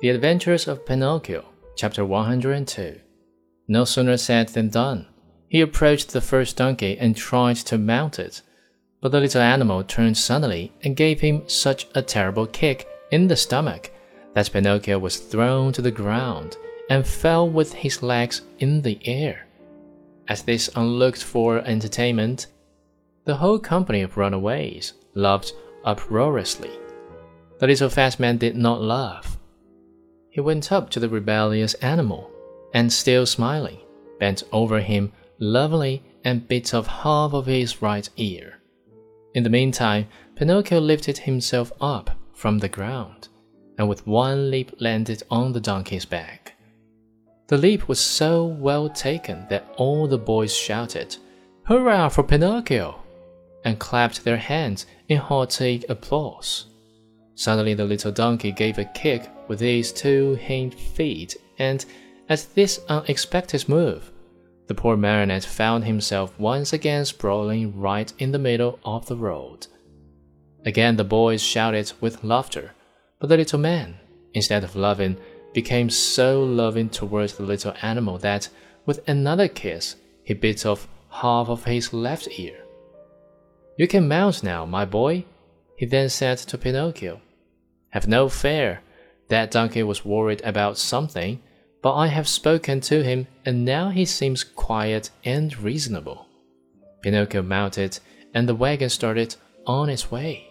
The Adventures of Pinocchio, chapter 102. No sooner said than done. He approached the first donkey and tried to mount it, but the little animal turned suddenly and gave him such a terrible kick in the stomach that Pinocchio was thrown to the ground and fell with his legs in the air. At this unlooked for entertainment, the whole company of runaways laughed uproariously. The little fat man did not laugh. He went up to the rebellious animal, and still smiling, bent over him lovingly and bit off half of his right ear. In the meantime, Pinocchio lifted himself up from the ground, and with one leap landed on the donkey's back. The leap was so well taken that all the boys shouted, Hurrah for Pinocchio! and clapped their hands in hearty applause. Suddenly, the little donkey gave a kick with his two hind feet, and at this unexpected move, the poor marionette found himself once again sprawling right in the middle of the road. Again, the boys shouted with laughter, but the little man, instead of loving, became so loving towards the little animal that, with another kiss, he bit off half of his left ear. You can mount now, my boy, he then said to Pinocchio. Have no fear. That donkey was worried about something, but I have spoken to him, and now he seems quiet and reasonable. Pinocchio mounted, and the wagon started on its way.